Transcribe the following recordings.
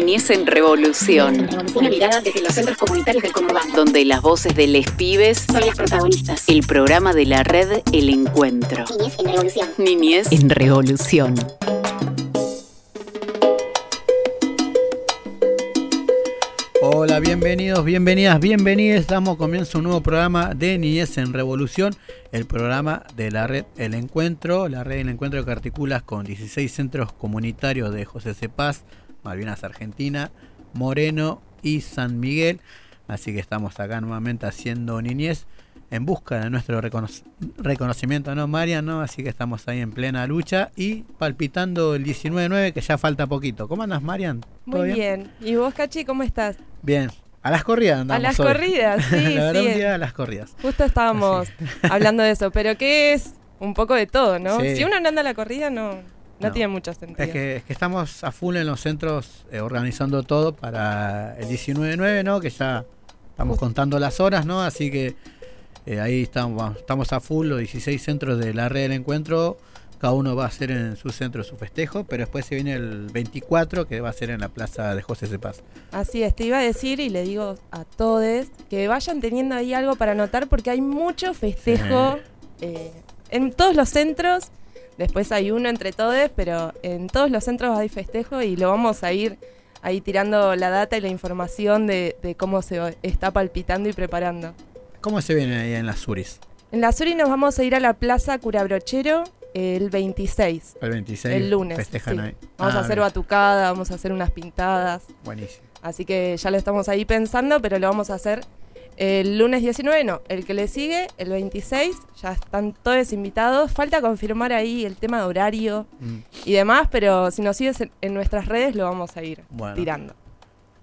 Niñez en Revolución. Una mirada desde los centros comunitarios del conurbano. Donde las voces de les pibes son las protagonistas. El programa de la red El Encuentro. Niñez en Revolución. Niñez en Revolución. Hola, bienvenidos, bienvenidas, bienvenidos. Damos comienzo a un nuevo programa de Niñez en Revolución, el programa de la red El Encuentro, la red El Encuentro que articula con 16 centros comunitarios de José Cepaz, Malvinas Argentina, Moreno y San Miguel. Así que estamos acá nuevamente haciendo niñez en busca de nuestro reconocimiento, ¿no, Marian? ¿no? Así que estamos ahí en plena lucha y palpitando el 19-9, que ya falta poquito. ¿Cómo andas, Marian? Muy bien? ¿Y vos, Cachi, cómo estás? Bien. A las corridas andamos A las corridas, sí, la sí. día a las corridas. Justo estábamos hablando de eso, pero ¿qué es? Un poco de todo, ¿no? Sí. Si uno no anda a la corrida, no, no, No. tiene mucho sentido. Es que, es que estamos a full en los centros eh, organizando todo para el 19-9, ¿no? Que ya estamos contando las horas, ¿no? Así que eh, ahí estamos, estamos a full, los 16 centros de la red del encuentro. Cada uno va a hacer en su centro su festejo, pero después se viene el 24 que va a ser en la plaza de José Cepaz. Así es, te iba a decir y le digo a todos que vayan teniendo ahí algo para anotar porque hay mucho festejo eh, en todos los centros. Después hay uno entre todos, pero en todos los centros hay festejo y lo vamos a ir ahí tirando la data y la información de, de cómo se está palpitando y preparando. ¿Cómo se viene ahí en las Suris? En la Suri nos vamos a ir a la Plaza Curabrochero el 26, El 26. el lunes. Festejan sí. ahí. Vamos Ah, a hacer bien. batucada, vamos a hacer unas pintadas. Buenísimo. Así que ya lo estamos ahí pensando, pero lo vamos a hacer el lunes 19, no, el que le sigue, el 26, ya están todos invitados. Falta confirmar ahí el tema de horario Mm. y demás, pero si nos sigues en, en nuestras redes lo vamos a ir Bueno. tirando.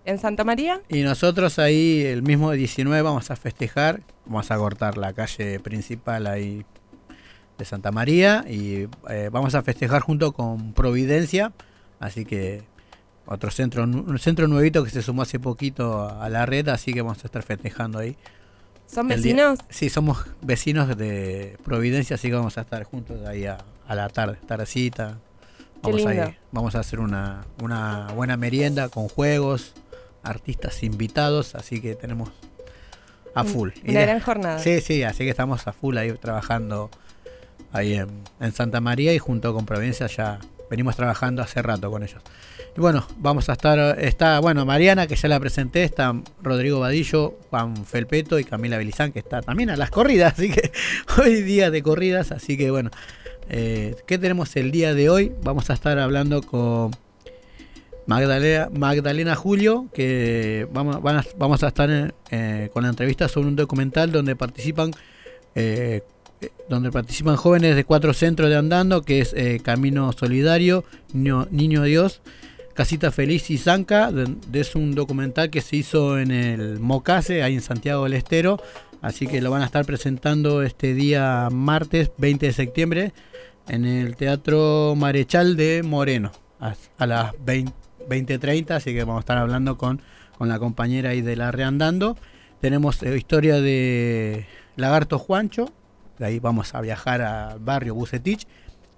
En Santa María, Y nosotros ahí el mismo 19 vamos a festejar, vamos a cortar la calle principal ahí de Santa María y eh, vamos a festejar junto con Providencia, así que otro centro, un centro nuevito que se sumó hace poquito a la red, así que vamos a estar festejando ahí. ¿son El día- vecinos? Sí, somos vecinos de Providencia, así que vamos a estar juntos ahí a, a la tarde, tardecita. Vamos, a, ir- vamos a hacer una, una buena merienda con juegos, artistas invitados, así que tenemos a full. Una gran jornada. Sí, sí, así que estamos a full ahí trabajando ahí en, en Santa María y junto con Providencia ya venimos trabajando hace rato con ellos. Y bueno, vamos a estar, está, bueno, Mariana, que ya la presenté, está Rodrigo Vadillo, Juan Felpeto y Camila Belizán, que está también a las corridas, así que hoy día de corridas, así que bueno, eh, ¿qué tenemos el día de hoy? Vamos a estar hablando con Magdalena, Magdalena Julio, que vamos, van a- vamos a estar eh, con la entrevista sobre un documental donde participan eh, donde participan jóvenes de cuatro centros de andando, que es eh, Camino Solidario, Niño, Dios, Casita Feliz y Zanca. Es un documental que se hizo en el Mocase, ahí en Santiago del Estero. Así que lo van a estar presentando este día martes 20 de septiembre en el Teatro Marechal de Moreno a, las 20 20.30. Así que vamos a estar hablando con, con la compañera ahí de la Reandando. Tenemos eh, historia de Lagarto Juancho. De ahí vamos a viajar al barrio Bucetich.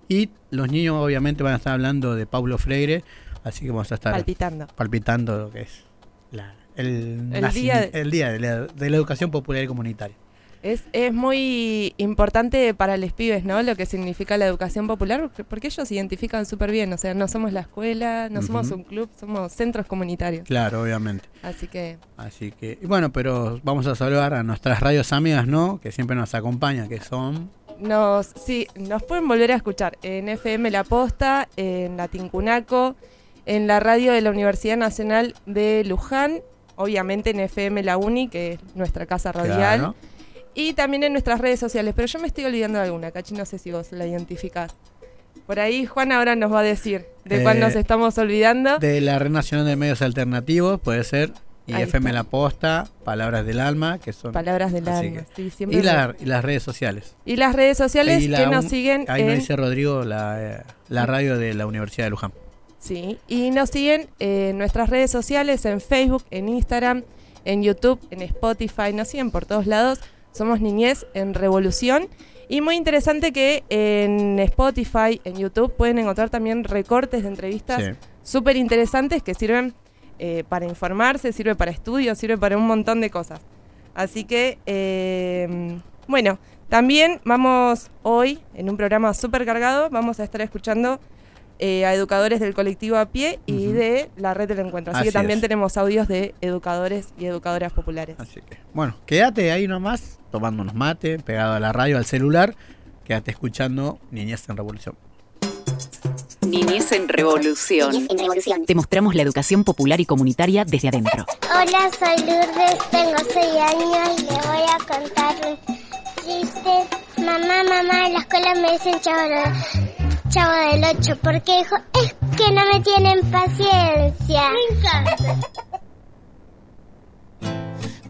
Y los niños obviamente van a estar hablando de Paulo Freire. Así que vamos a estar Palpitando. palpitando lo que es la- el, El día el día de la, de la educación popular y comunitaria. Es, es muy importante para los pibes, ¿no? Lo que significa la educación popular, porque- ellos se identifican súper bien. O sea, no somos la escuela, no somos un club, somos centros comunitarios. Claro, obviamente. Así que Así que, y bueno, pero vamos a saludar a nuestras radios amigas, ¿no? Que siempre nos acompañan, que son... nos, sí, nos pueden volver a escuchar en FM La Posta, en la Tincunaco, en la radio de la Universidad Nacional de Luján, obviamente en FM La Uni, que es nuestra casa radial, Claro. Y también en nuestras redes sociales. Pero yo me estoy olvidando de alguna, Cachi, no sé si vos la identificás. Por ahí Juan ahora nos va a decir de cuál Eh, nos estamos olvidando. De la Red Nacional de Medios Alternativos, puede ser. Y Ahí FM está. La Posta, Palabras del Alma, que son... Palabras del alma. que- sí, siempre y, lo- la- y las redes sociales. y las redes sociales la que nos siguen Ahí nos en dice Rodrigo, la, eh, la radio de la Universidad de Luján. Sí, y nos siguen en nuestras redes sociales, en Facebook, en Instagram, en YouTube, en Spotify, nos siguen por todos lados. Somos Niñez en Revolución. Y muy interesante que en Spotify, en YouTube, pueden encontrar también recortes de entrevistas Sí. súper interesantes que sirven eh, para informarse, sirve para estudios, sirve para un montón de cosas. Así que, eh, bueno, también vamos hoy, en un programa súper cargado, vamos a estar escuchando eh, a educadores del colectivo a pie y de la red del encuentro. Así, Así que también es. tenemos audios de educadores y educadoras populares. Así que, bueno, quédate ahí nomás, tomando unos mate, pegado a la radio, al celular. Quédate escuchando Niñez en Revolución. Niñez en Revolución. Niñez en revolución. Te mostramos la educación popular y comunitaria desde adentro. Hola, soy Lourdes, tengo 6 años y le voy a contar un chiste. Mamá, mamá, en la escuela me dicen chavo, de- chavo del 8 porque dijo, es que no me tienen paciencia. Me encanta.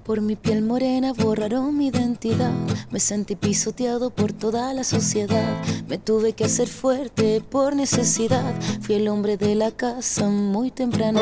Por mi piel morena borraron mi identidad. Me sentí pisoteado por toda la sociedad. Me tuve que hacer fuerte por necesidad. Fui el hombre de la casa muy temprana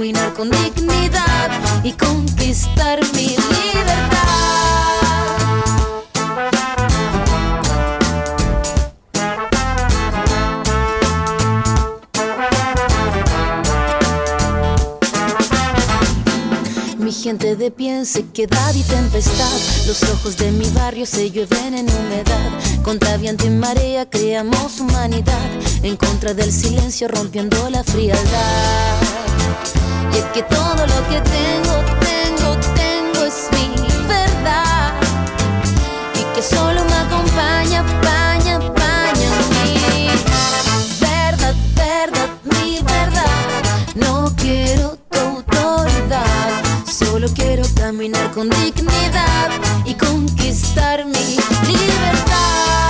caminar con dignidad y conquistar mi libertad. Mi gente de pie en sequedad y tempestad. Los ojos de mi barrio se llueven en humedad. Contra viento y marea creamos humanidad. En contra del silencio rompiendo la frialdad. Y es que todo lo que tengo, tengo, tengo es mi verdad. Y que solo me acompaña, paña, caminar con dignidad y conquistar mi libertad.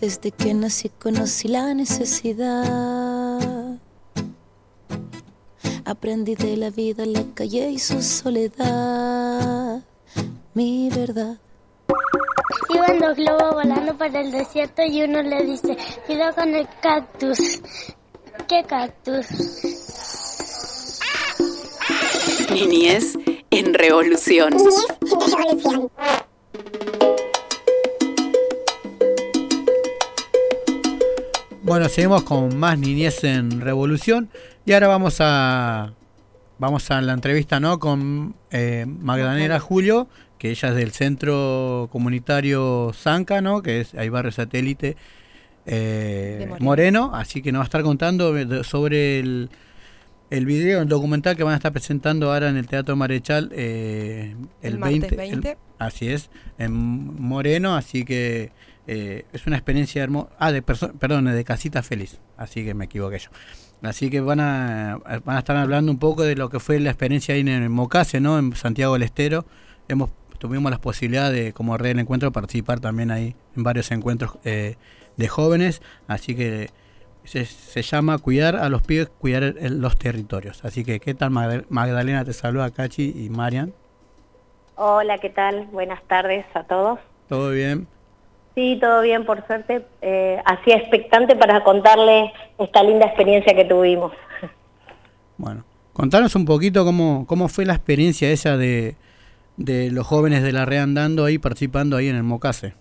Desde que nací conocí la necesidad. Aprendí de la vida, la calle y su soledad. Mi verdad. Iban dos globos volando por el desierto y uno le dice, cuidado con el cactus. ¿Qué cactus? Niñez en Revolución. Niñez en revolución. Bueno, seguimos con más Niñez en Revolución. Y ahora vamos a vamos a la entrevista ¿no? con eh, Magdalena Julio, que ella es del Centro Comunitario Zanca, ¿no? que es ahí barrio satélite eh, Moreno. Moreno. Así que nos va a estar contando sobre el, el video, el documental que van a estar presentando ahora en el Teatro Marechal eh, el, El martes 20. 20. así es, en Moreno, así que eh, es una experiencia hermosa. Ah, de perdón, de Casita Feliz, así que me equivoqué yo. Así que van a, van a estar hablando un poco de lo que fue la experiencia ahí en el Mocase, ¿no? En Santiago del Estero. Hemos, tuvimos la posibilidad de, como red del encuentro, participar también ahí en varios encuentros eh, de jóvenes. Así que se, se llama Cuidar a los pibes, cuidar el- los territorios. Así que, ¿qué tal Magda- Magdalena? Te saluda Cachi y Marian. Hola, ¿qué tal? Buenas tardes a todos. ¿Todo bien? Sí, todo bien, por suerte. Eh, así expectante para contarles esta linda experiencia que tuvimos. Bueno, Contanos un poquito cómo, cómo fue la experiencia esa de, de los jóvenes de la RE andando ahí, participando ahí en el Mocase.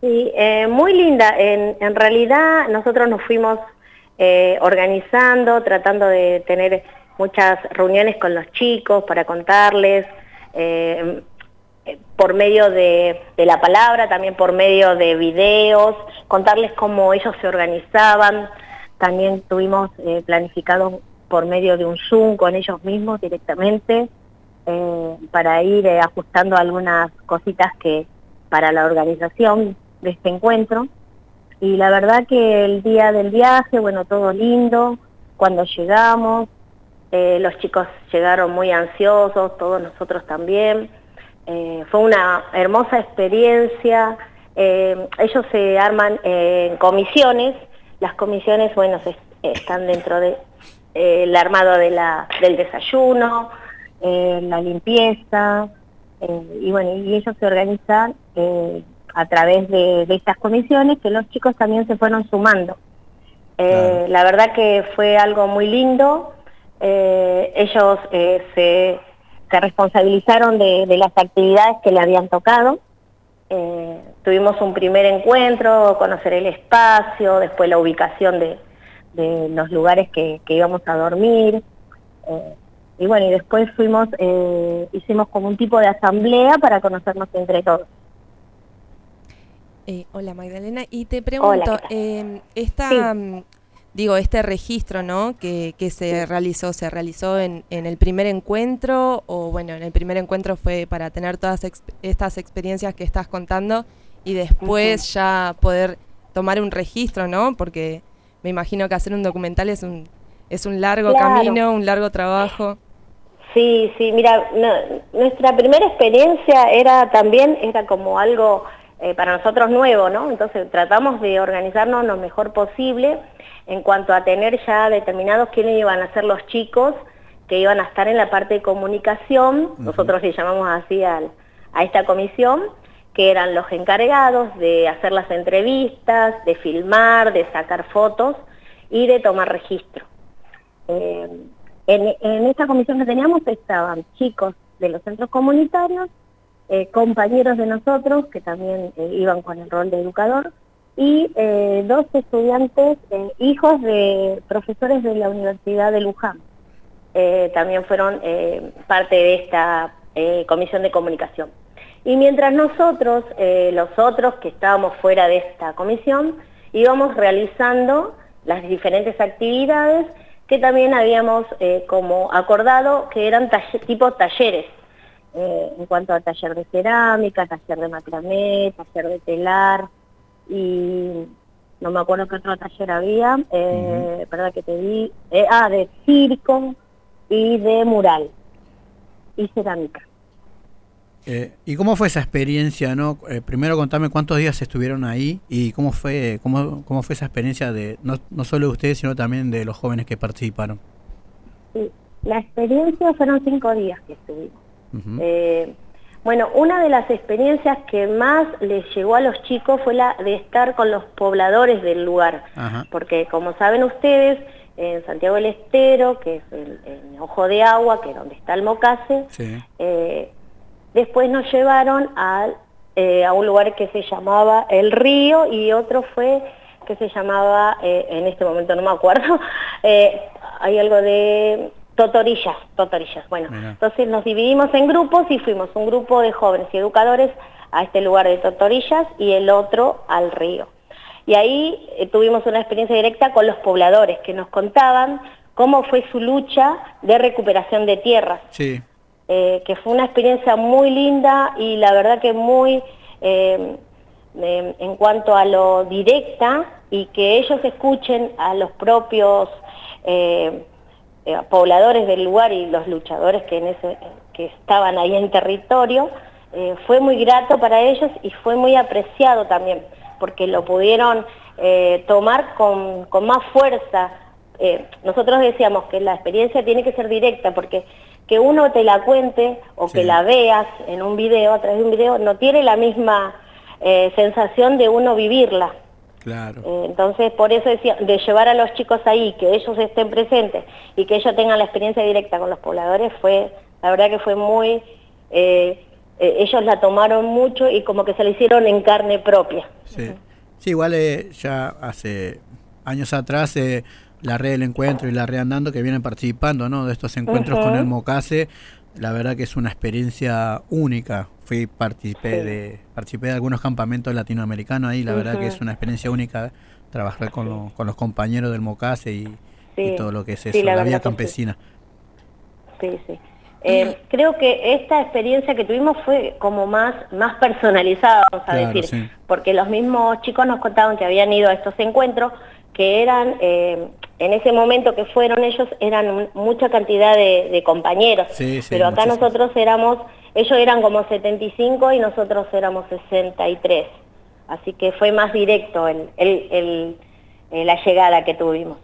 Sí, eh, muy linda. En, en, realidad nosotros nos fuimos eh, organizando, tratando de tener muchas reuniones con los chicos para contarles, eh, por medio de, la palabra, también por medio de videos, contarles cómo ellos se organizaban. También tuvimos eh, planificado por medio de un Zoom con ellos mismos directamente eh, para ir eh, ajustando algunas cositas que para la organización de este encuentro. Y la verdad que el día del viaje, bueno, todo lindo. Cuando llegamos, eh, los chicos llegaron muy ansiosos, todos nosotros también. Eh, fue una hermosa experiencia. Eh, ellos se arman en comisiones. Las comisiones, bueno, se, están dentro del de, el armado de la, del desayuno, la limpieza, y bueno, y ellos se organizan a través de, de, estas comisiones que los chicos también se fueron sumando. Eh, claro. La verdad que fue algo muy lindo. Eh, ellos eh, se, se, responsabilizaron de, de, las actividades que le habían tocado. Eh, tuvimos un primer encuentro, conocer el espacio, después la ubicación de, de los lugares que, que, íbamos a dormir. Eh, y bueno, y después fuimos, hicimos como un tipo de asamblea para conocernos entre todos. Eh, hola Magdalena, y te pregunto, eh, esta, sí. Digo, este registro, ¿no? Que, que se realizó, ¿se realizó en, en, el primer encuentro o bueno, en el primer encuentro fue para tener todas ex estas experiencias que estás contando y después uh -huh. ya poder tomar un registro, ¿no? Porque me imagino que hacer un documental es un, es un largo claro. camino, un largo trabajo. Sí, sí, mira, no, nuestra primera experiencia era también, era como algo eh, para nosotros nuevo, ¿no? Entonces tratamos de organizarnos lo mejor posible en cuanto a tener ya determinados quiénes iban a ser los chicos que iban a estar en la parte de comunicación, uh -huh. nosotros le llamamos así al, a esta comisión, que eran los encargados de hacer las entrevistas, de filmar, de sacar fotos y de tomar registro. Eh, en, en esta comisión que teníamos estaban chicos de los centros comunitarios, eh, compañeros de nosotros que también eh, iban con el rol de educador y eh, dos estudiantes, hijos de profesores de la Universidad de Luján. También fueron parte de esta comisión de comunicación. Y mientras nosotros, los otros que estábamos fuera de esta comisión, íbamos realizando las diferentes actividades que también habíamos como acordado que eran tipo talleres eh, en cuanto a taller de cerámica, taller de macramé, taller de telar y no me acuerdo qué otro taller había, eh, uh -huh. ¿verdad que te di? Eh, ah, de circo y de mural y cerámica. Eh, ¿Y cómo fue esa experiencia? no eh, Primero contame cuántos días estuvieron ahí y cómo fue cómo, cómo fue esa experiencia de no, no solo de ustedes, sino también de los jóvenes que participaron. Sí, la experiencia fueron cinco días que estuvimos. Uh -huh. eh, bueno, una de las experiencias que más les llegó a los chicos fue la de estar con los pobladores del lugar, Ajá. porque como saben ustedes, en Santiago del Estero, que es el, el Ojo de Agua, que es donde está el Mocase, sí. eh, después nos llevaron a, eh, a un lugar que se llamaba El Río y otro fue que se llamaba, eh, en este momento no me acuerdo, hay algo de Totorillas, Totorillas. Bueno, Mira. entonces nos dividimos en grupos y fuimos un grupo de jóvenes y educadores a este lugar de Totorillas y el otro al río. Y ahí eh, tuvimos una experiencia directa con los pobladores que nos contaban cómo fue su lucha de recuperación de tierras. Sí. Eh, que fue una experiencia muy linda y la verdad que muy eh, en cuanto a lo directa y que ellos escuchen a los propios eh, eh, pobladores del lugar y los luchadores que, en ese, que estaban ahí en territorio, eh, fue muy grato para ellos y fue muy apreciado también, porque lo pudieron eh, tomar con, con, más fuerza. Nosotros decíamos que la experiencia tiene que ser directa, porque que uno te la cuente o sí. que la veas en un video, a través de un video, no tiene la misma sensación de uno vivirla. Claro. Eh, entonces, por eso decía, de llevar a los chicos ahí, que ellos estén presentes y que ellos tengan la experiencia directa con los pobladores, fue, la verdad que fue muy, eh, eh, ellos la tomaron mucho y como que se la hicieron en carne propia. Sí, sí igual eh, ya hace años atrás eh, la red del encuentro y la red andando que vienen participando ¿no? de estos encuentros con el Mocase, la verdad que es una experiencia única. Fui, participé, Sí. de, participé de algunos campamentos latinoamericanos ahí, la verdad que es una experiencia única trabajar con, lo- con los compañeros del Mocase y, todo lo que es sí, eso, la la, vida campesina. Sí, sí. Eh, creo que esta experiencia que tuvimos fue como más, más personalizada, vamos a Claro, decir, sí. porque los mismos chicos nos contaban que habían ido a estos encuentros, que eran, eh, en ese momento que fueron ellos, eran un- mucha cantidad de, de compañeros, Sí, sí, pero acá nosotros éramos, ellos eran como 75 y nosotros éramos 63, así que fue más directo el, el- el- eh, la llegada que tuvimos.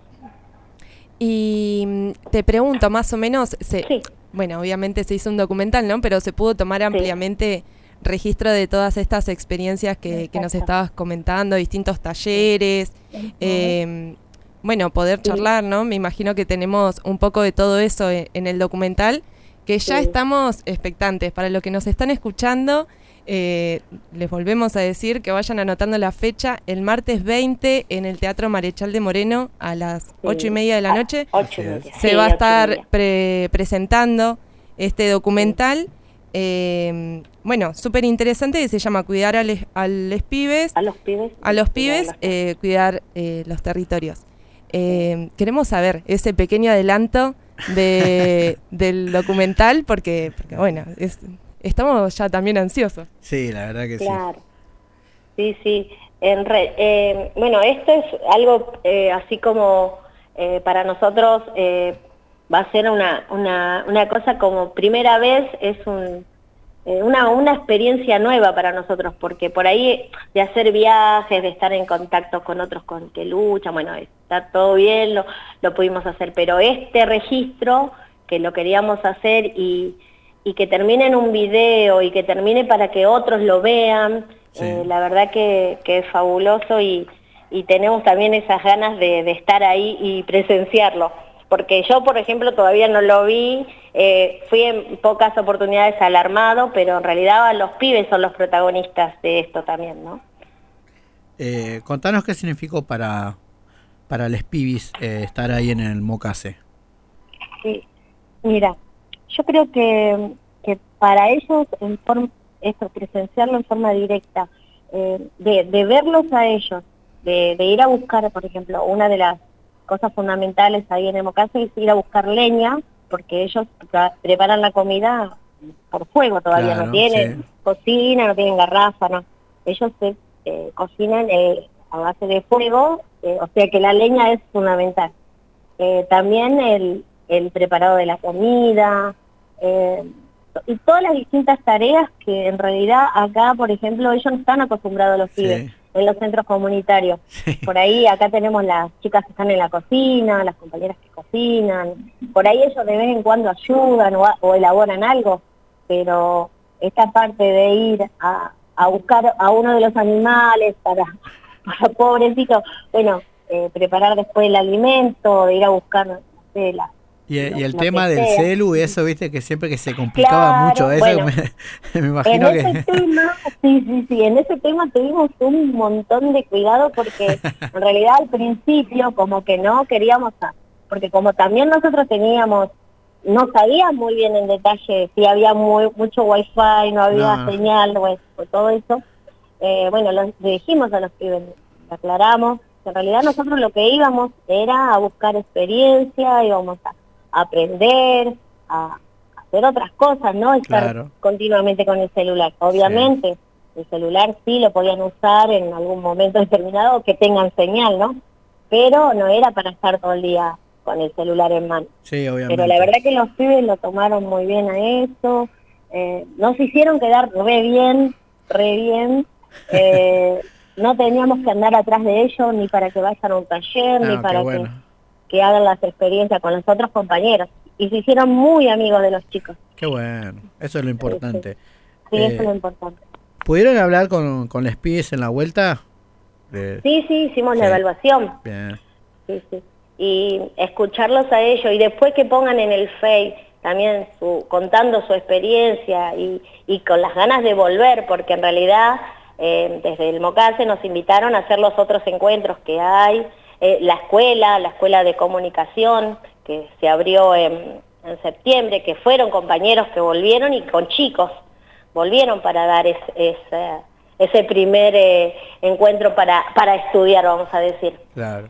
Y mm, te pregunto, más o menos, se, Sí. bueno, obviamente se hizo un documental, ¿no? Pero se pudo tomar ampliamente registro de todas estas experiencias que, que nos estabas comentando, distintos talleres, eh, bueno, poder charlar, ¿no? Me imagino que tenemos un poco de todo eso en, en el documental, que ya Sí. estamos expectantes. Para los que nos están escuchando, eh, les volvemos a decir que vayan anotando la fecha el martes 20 en el Teatro Marechal de Moreno a las ocho y media de la Ah, noche media, se sí, va a estar pre- presentando este documental. eh, bueno, súper interesante que se llama Cuidar a, les- a les pibes, A los pibes. a los pibes, eh, cuidar eh, los territorios. Eh, queremos saber ese pequeño adelanto de, del documental porque, porque bueno, es- estamos ya también ansiosos. Sí, la verdad que sí. Claro. Sí, sí. En re- eh, bueno, esto es algo eh, así como eh, para nosotros eh, va a ser una, una, una cosa como primera vez, es un, una, una experiencia nueva para nosotros, porque por ahí de hacer viajes, de estar en contacto con otros con que luchan, bueno, está todo bien, lo, lo pudimos hacer, pero este registro que lo queríamos hacer y, y que termine en un video y que termine para que otros lo vean, Sí. eh, la verdad que, que es fabuloso y, y tenemos también esas ganas de, de estar ahí y presenciarlo. Porque yo, por ejemplo, todavía no lo vi, eh, fui en pocas oportunidades al armado, pero en realidad los pibes son los protagonistas de esto también, ¿no? Eh, contanos qué significó para, para les pibis eh, estar ahí en el Mocase. Sí, mira, yo creo que, que para ellos en forma, eso, presenciarlo en forma directa, eh, de, de verlos a ellos, de, de ir a buscar, por ejemplo, una de las cosas fundamentales ahí en Emocase es ir a buscar leña, porque ellos pre- preparan la comida por fuego todavía, Claro, no tienen sí. cocina, no tienen garrafa, no. Ellos se, eh, cocinan eh, a base de fuego, eh, o sea que la leña es fundamental. Eh, también el, el preparado de la comida, eh, y todas las distintas tareas que en realidad acá, por ejemplo, ellos no están acostumbrados a los Sí. En los centros comunitarios. Sí. Por ahí acá tenemos las chicas que están en la cocina, las compañeras que cocinan, por ahí ellos de vez en cuando ayudan o, a- o elaboran algo, pero esta parte de ir a, a buscar a uno de los animales para, para pobrecito, bueno, eh, preparar después el alimento, de ir a buscar, no sé, la, Y, el- y el lo tema que del sea. celu, eso, viste, que siempre que se complicaba Claro, mucho, eso bueno. me, me En imagino ese que... tema, sí, sí, sí, en ese tema tuvimos un montón de cuidado porque en realidad al principio como que no queríamos, a- porque como también nosotros teníamos, no sabíamos muy bien en detalle si había muy, mucho wifi, no había No. señal, o, o todo eso, eh, bueno, lo dijimos a los pibes, aclaramos, que en realidad nosotros lo que íbamos era a buscar experiencia, íbamos a aprender, a hacer otras cosas, no estar Claro. continuamente con el celular. Obviamente, el celular sí lo podían usar en algún momento determinado que tengan señal, ¿no? Pero no era para estar todo el día con el celular en mano. Sí, obviamente. Pero la verdad que los pibes lo tomaron muy bien a eso, eh, nos hicieron quedar re bien, re bien. eh, no teníamos que andar atrás de ellos ni para que vayan a un taller, Ah, ni para bueno. Que, hagan las experiencias con los otros compañeros. Y se hicieron muy amigos de los chicos. Qué bueno, eso es lo importante. Sí, Eh, eso es lo importante. ¿Pudieron hablar con, con les pibes en la vuelta? Sí, sí, hicimos la Sí. evaluación. Bien. Sí, sí. Y escucharlos a ellos y después que pongan en el Face también su, contando su experiencia y, y con las ganas de volver, porque en realidad eh, desde el MOCASE nos invitaron a hacer los otros encuentros que hay, eh, la escuela, la escuela de comunicación que se abrió en, en septiembre, que fueron compañeros que volvieron y con chicos volvieron para dar es- ese, ese primer eh, encuentro para, para estudiar, vamos a decir. Claro.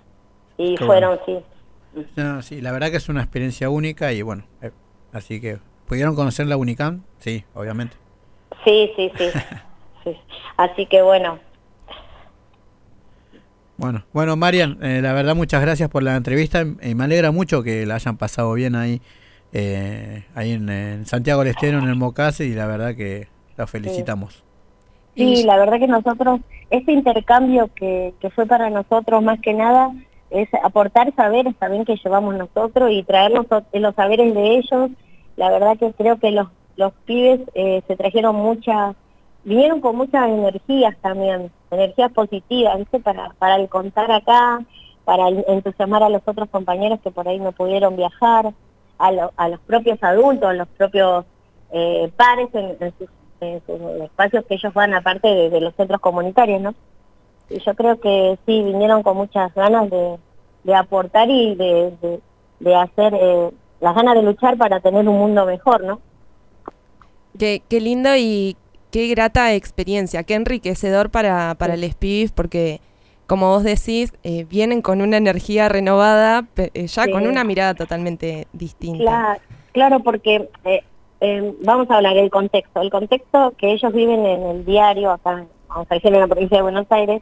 Y Qué fueron, sí. No, sí, la verdad que es una experiencia única y bueno, eh, así que pudieron conocer la Unicam, sí, obviamente. Sí, sí, sí. sí. Así que bueno, Bueno, bueno, Marian, eh, la verdad muchas gracias por la entrevista y me alegra mucho que la hayan pasado bien ahí, eh, ahí en, en Santiago del Estero, en el Mocase y la verdad que la felicitamos. sí, la verdad que nosotros, este intercambio que, que fue para nosotros más que nada es aportar saberes también que llevamos nosotros y traernos los saberes de ellos. La verdad que creo que los, los pibes eh, se trajeron muchas, vinieron con muchas energías también, energías positivas, ¿viste? Para, para el contar acá, para entusiasmar a los otros compañeros que por ahí no pudieron viajar, a, lo- a los propios adultos, a los propios eh, pares en, en sus, espacios que ellos van aparte de, de los centros comunitarios, ¿no? Y yo creo que sí, vinieron con muchas ganas de, de aportar y de, de, de hacer, eh, las ganas de luchar para tener un mundo mejor, ¿no? Qué, qué lindo y qué grata experiencia, qué enriquecedor para, para les pibes, porque como vos decís, eh, vienen con una energía renovada, eh, ya Sí. con una mirada totalmente distinta. Claro, claro porque eh, eh, vamos a hablar del contexto. El contexto que ellos viven en el diario, acá, vamos a decir en la provincia de Buenos Aires,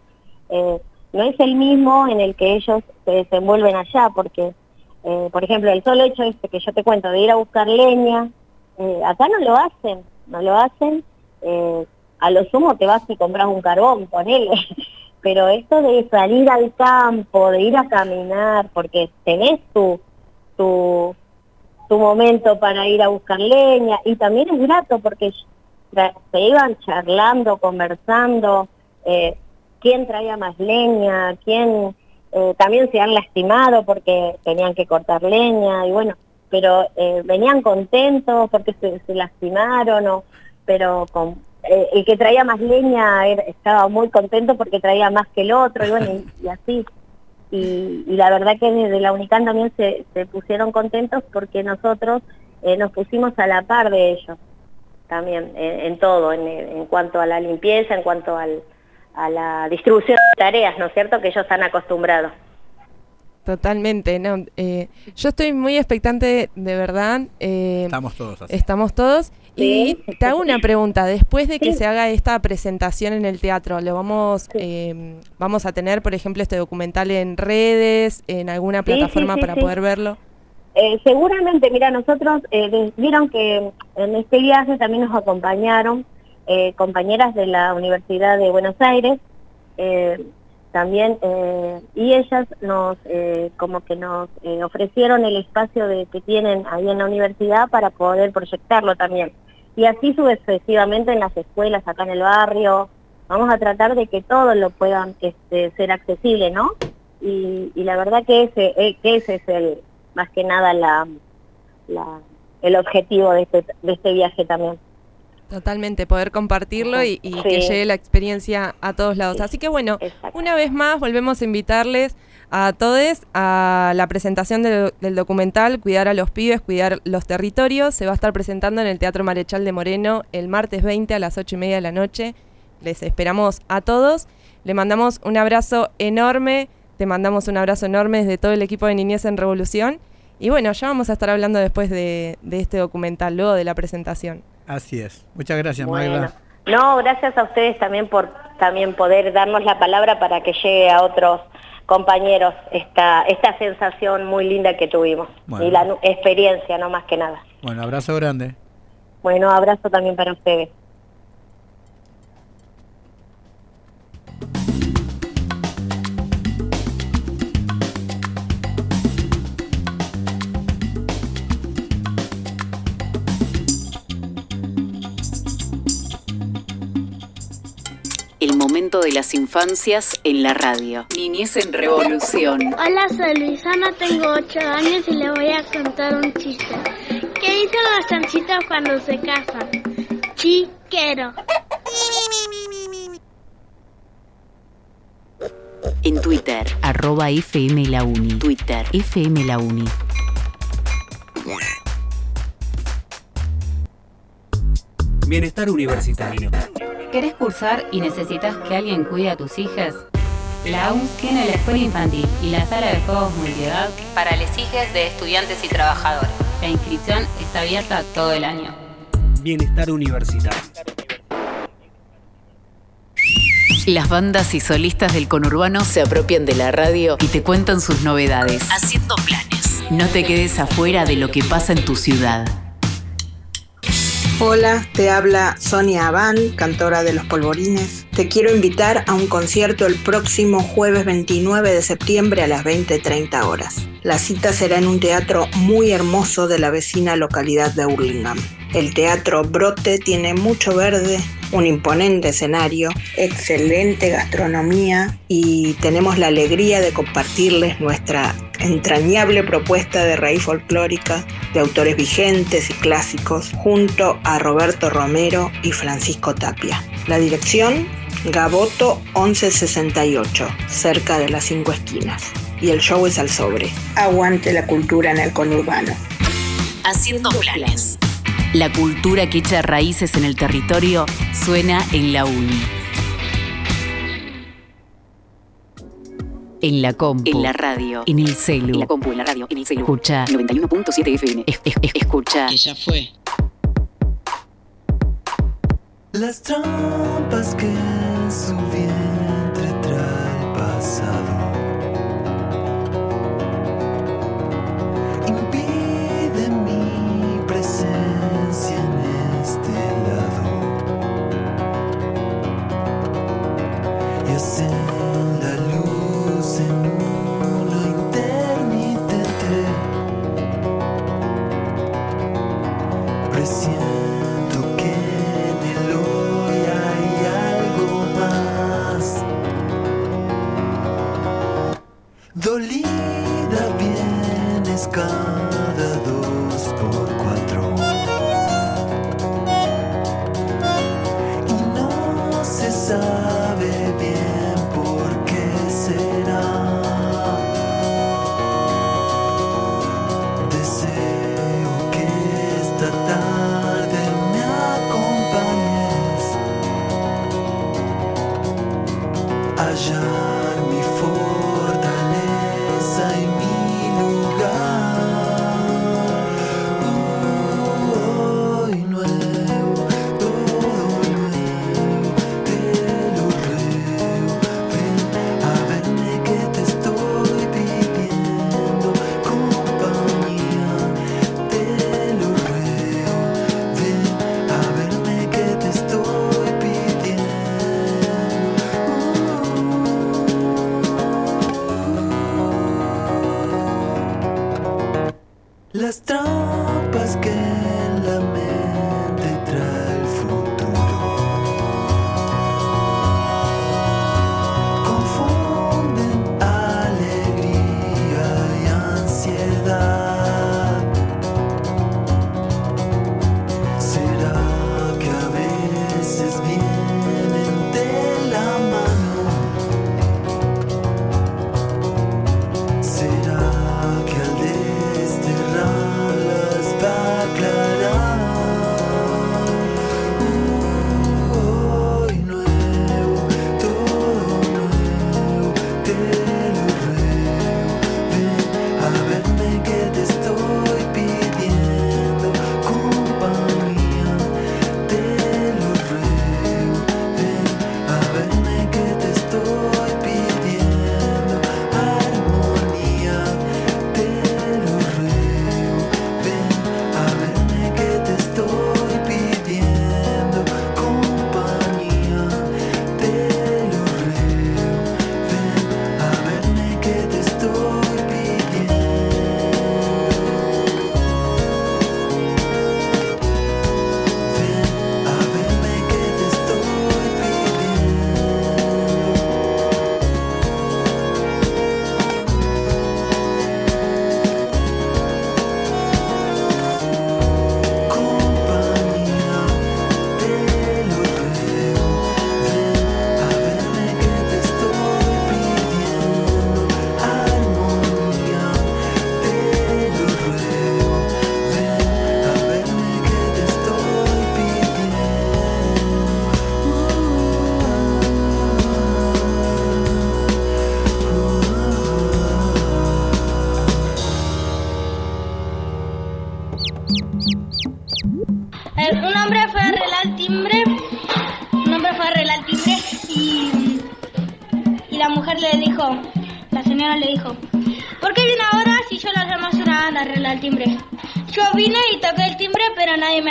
eh, no es el mismo en el que ellos se desenvuelven allá, porque, eh, por ejemplo, el solo hecho este que yo te cuento de ir a buscar leña, acá no lo hacen, no lo hacen. Eh, a lo sumo te vas y compras un carbón, ponele. Pero esto de salir al campo, de ir a caminar, porque tenés tu, tu, tu momento para ir a buscar leña y también es grato porque se iban charlando, conversando, eh, quién traía más leña, quién eh, también se han lastimado porque tenían que cortar leña y bueno, pero venían contentos porque se, se lastimaron, o, pero con, eh, el que traía más leña era- estaba muy contento porque traía más que el otro y bueno, y- y así y, y la verdad que desde la UNICAN también se, se pusieron contentos porque nosotros eh, nos pusimos a la par de ellos también en, en todo, en, en cuanto a la limpieza, en cuanto al, a la distribución de tareas, ¿no es cierto?, que ellos están acostumbrados. Totalmente, no, eh, yo estoy muy expectante, de verdad. eh, Estamos todos así. Estamos todos. Y Sí. te hago una pregunta. Después de que Sí. se haga esta presentación en el teatro, ¿lo vamos, eh, vamos a tener, por ejemplo, este documental en redes, en alguna plataforma para poder verlo? Eh, seguramente, mira, nosotros eh, vieron que en este viaje también nos acompañaron eh, compañeras de la Universidad de Buenos Aires, eh, también, eh, y ellas nos, eh, como que nos eh, ofrecieron el espacio de, que tienen ahí en la universidad para poder proyectarlo también. Y así sucesivamente en las escuelas, acá en el barrio, vamos a tratar de que todos lo puedan este, ser accesible, ¿no? Y, y la verdad que ese, eh, que ese es el, más que nada la, la- el objetivo de este, de este viaje también. Totalmente, poder compartirlo y, y que llegue la experiencia a todos lados. Sí, Así que bueno, exacto. una vez más volvemos a invitarles a todos a la presentación del, del documental Cuidar a los pibes, cuidar los territorios. Se va a estar presentando en el Teatro Marechal de Moreno el martes 20 a las 8 y media de la noche. Les esperamos a todos. Le mandamos un abrazo enorme. Te mandamos un abrazo enorme desde todo el equipo de Niñez en Revolución. Y bueno, ya vamos a estar hablando después de, de este documental, luego de la presentación. Así es. Muchas gracias, Bueno. Magda. No, gracias a ustedes también por también poder darnos la palabra para que llegue a otros compañeros esta, esta sensación muy linda que tuvimos Bueno. y la experiencia, no más que nada. Bueno, abrazo grande. Bueno, abrazo también para ustedes. El momento momento de las infancias en la radio. Niñez en Revolución. Hola, soy Luisana, tengo 8 años y le voy a contar un chiste. ¿Qué dicen las chanchitas cuando se casan? Chiquero. En Twitter. Arroba FM La Uni. Twitter. FM La Uni. Bienestar universitario. ¿Querés cursar y necesitas que alguien cuide a tus hijas? La UNS tiene la escuela infantil y la sala de juegos multiedad para las hijas de estudiantes y trabajadores. La inscripción está abierta todo el año. Bienestar universitario. Las bandas y solistas del conurbano se apropian de la radio y te cuentan sus novedades. Haciendo planes. No te quedes afuera de lo que pasa en tu ciudad. Hola, te habla Sonia Abán, cantora de Los Polvorines. Te quiero invitar a un concierto el próximo jueves 29 de septiembre a las 20.30 horas. La cita será en un teatro muy hermoso de la vecina localidad de Hurlingham. El teatro Brote tiene mucho verde, un imponente escenario, excelente gastronomía y tenemos la alegría de compartirles nuestra entrañable propuesta de raíz folclórica de autores vigentes y clásicos junto a Roberto Romero y Francisco Tapia. La dirección Gaboto 1168, cerca de las cinco esquinas. Y el show es al sobre. Aguante la cultura en el conurbano. Haciendo planes. La cultura que echa raíces en el territorio suena en la uni. En la compu. En la radio. En el celu. En la compu, en la radio, en el celu. Escucha. 91.7 FM. Es- es- es- escucha. ya fue. Las trampas que en